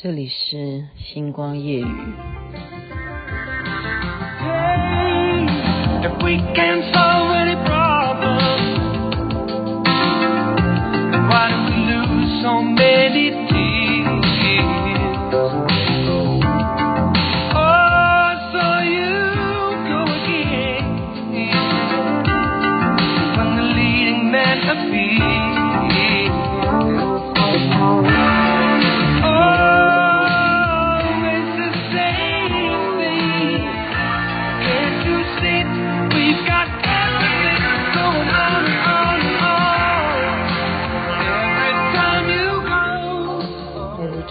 这里是星光夜雨。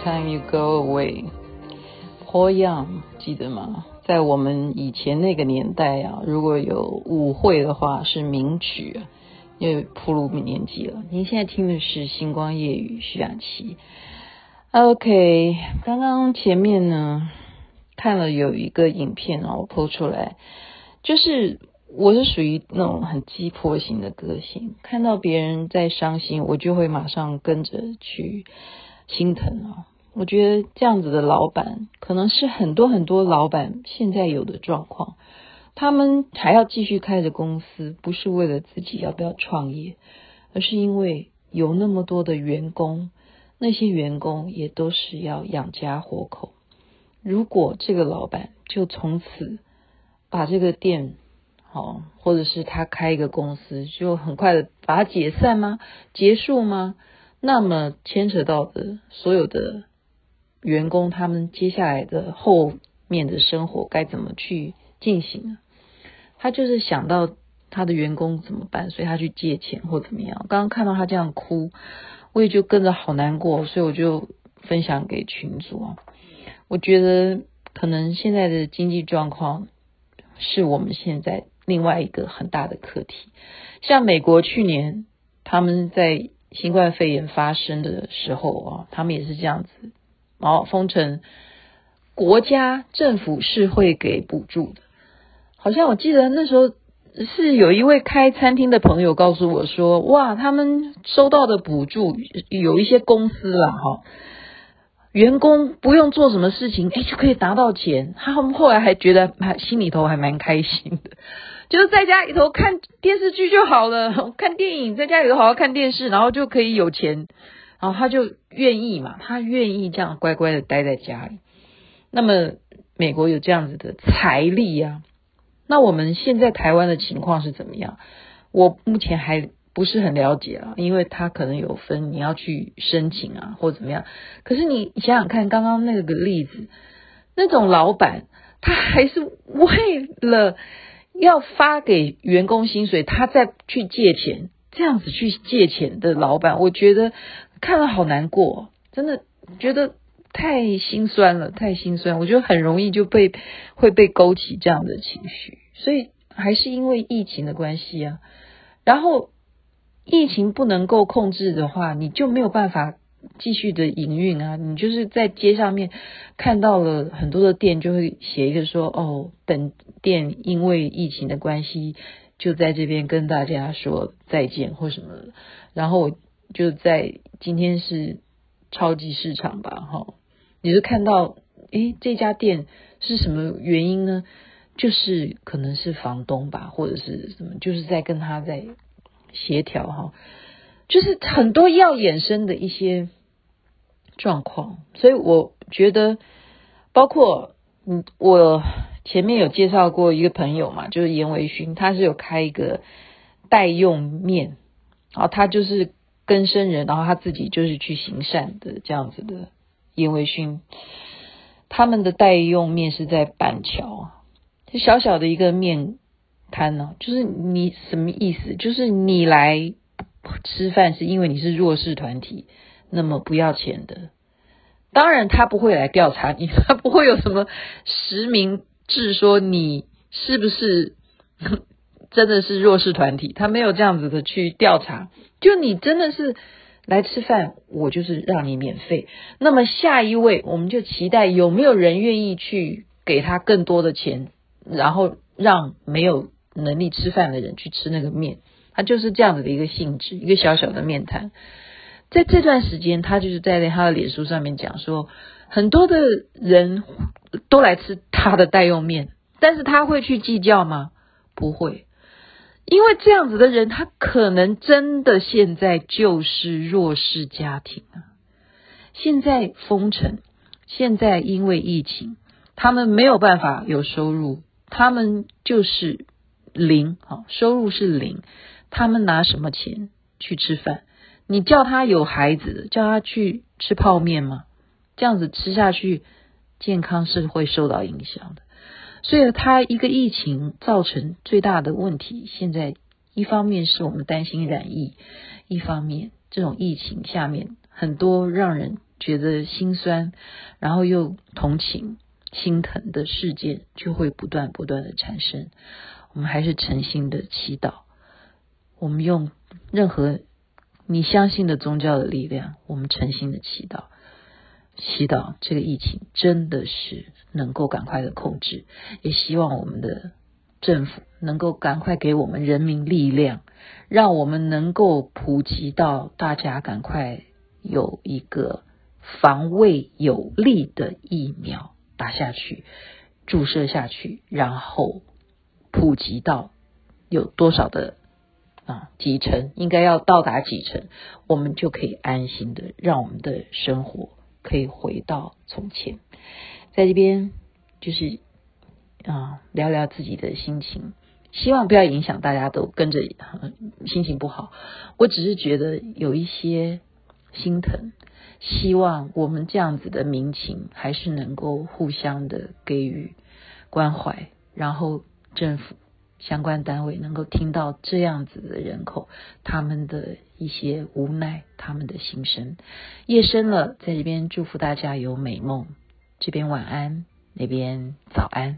Time you go away，Paul Young，记得吗？在我们以前那个年代啊，如果有舞会的话是名曲啊，因为暴露年纪了。您现在听的是《星光夜雨》徐雅琪。OK，刚刚前面呢看了有一个影片啊，我 po 出来，就是我是属于那种很鸡婆型的个性，看到别人在伤心，我就会马上跟着去心疼啊。我觉得这样子的老板，可能是很多很多老板现在有的状况。他们还要继续开着公司，不是为了自己要不要创业，而是因为有那么多的员工，那些员工也都是要养家活口。如果这个老板就从此把这个店，好，或者是他开一个公司，就很快的把它解散吗？结束吗？那么牵扯到的所有的。员工他们接下来的后面的生活该怎么去进行呢？他就是想到他的员工怎么办，所以他去借钱或怎么样。刚刚看到他这样哭，我也就跟着好难过，所以我就分享给群组。我觉得可能现在的经济状况是我们现在另外一个很大的课题。像美国去年他们在新冠肺炎发生的时候啊，他们也是这样子。哦，封城，国家政府是会给补助的。好像我记得那时候是有一位开餐厅的朋友告诉我说：“哇，他们收到的补助有一些公司啦，哈，员工不用做什么事情，哎，就可以拿到钱。他们后来还觉得还心里头还蛮开心的，就是在家里头看电视剧就好了，看电影，在家里头好好看电视，然后就可以有钱。”然后他就愿意嘛，他愿意这样乖乖的待在家里。那么美国有这样子的财力啊，那我们现在台湾的情况是怎么样？我目前还不是很了解啊，因为他可能有分你要去申请啊，或怎么样。可是你想想看，刚刚那个例子，那种老板他还是为了要发给员工薪水，他再去借钱，这样子去借钱的老板，我觉得。看了好难过，真的觉得太心酸了，太心酸。我觉得很容易就被会被勾起这样的情绪，所以还是因为疫情的关系啊。然后疫情不能够控制的话，你就没有办法继续的营运啊。你就是在街上面看到了很多的店，就会写一个说：“哦，本店因为疫情的关系，就在这边跟大家说再见或什么。”然后。就在今天是超级市场吧，哈，你就看到，诶，这家店是什么原因呢？就是可能是房东吧，或者是什么，就是在跟他在协调，哈，就是很多要衍生的一些状况，所以我觉得，包括嗯，我前面有介绍过一个朋友嘛，就是严维勋，他是有开一个代用面，啊，他就是。更生人，然后他自己就是去行善的这样子的严维勋，他们的代用面是在板桥，就小小的一个面摊呢，就是你什么意思？就是你来吃饭是因为你是弱势团体，那么不要钱的。当然他不会来调查你，他不会有什么实名制说你是不是真的是弱势团体，他没有这样子的去调查。就你真的是来吃饭，我就是让你免费。那么下一位，我们就期待有没有人愿意去给他更多的钱，然后让没有能力吃饭的人去吃那个面。他就是这样子的一个性质，一个小小的面摊。在这段时间，他就是在他的脸书上面讲说，很多的人都来吃他的代用面，但是他会去计较吗？不会，因为这样子的人，他可能真的现在就是弱势家庭啊。现在封城，现在因为疫情，他们没有办法有收入，他们就是零，好，收入是零，他们拿什么钱去吃饭？你叫他有孩子，叫他去吃泡面吗？这样子吃下去，健康是会受到影响的。所以，它一个疫情造成最大的问题，现在一方面是我们担心染疫，一方面这种疫情下面很多让人。觉得心酸，然后又同情、心疼的事件就会不断不断的产生。我们还是诚心的祈祷，我们用任何你相信的宗教的力量，我们诚心的祈祷，祈祷这个疫情真的是能够赶快的控制，也希望我们的政府能够赶快给我们人民力量，让我们能够普及到大家赶快有一个。防卫有力的疫苗打下去，注射下去，然后普及到有多少的啊几成，应该要到达几成，我们就可以安心的让我们的生活可以回到从前。在这边就是啊聊聊自己的心情，希望不要影响大家都跟着心情不好。我只是觉得有一些心疼。希望我们这样子的民情还是能够互相的给予关怀，然后政府相关单位能够听到这样子的人口他们的一些无奈，他们的心声。夜深了，在这边祝福大家有美梦，这边晚安，那边早安。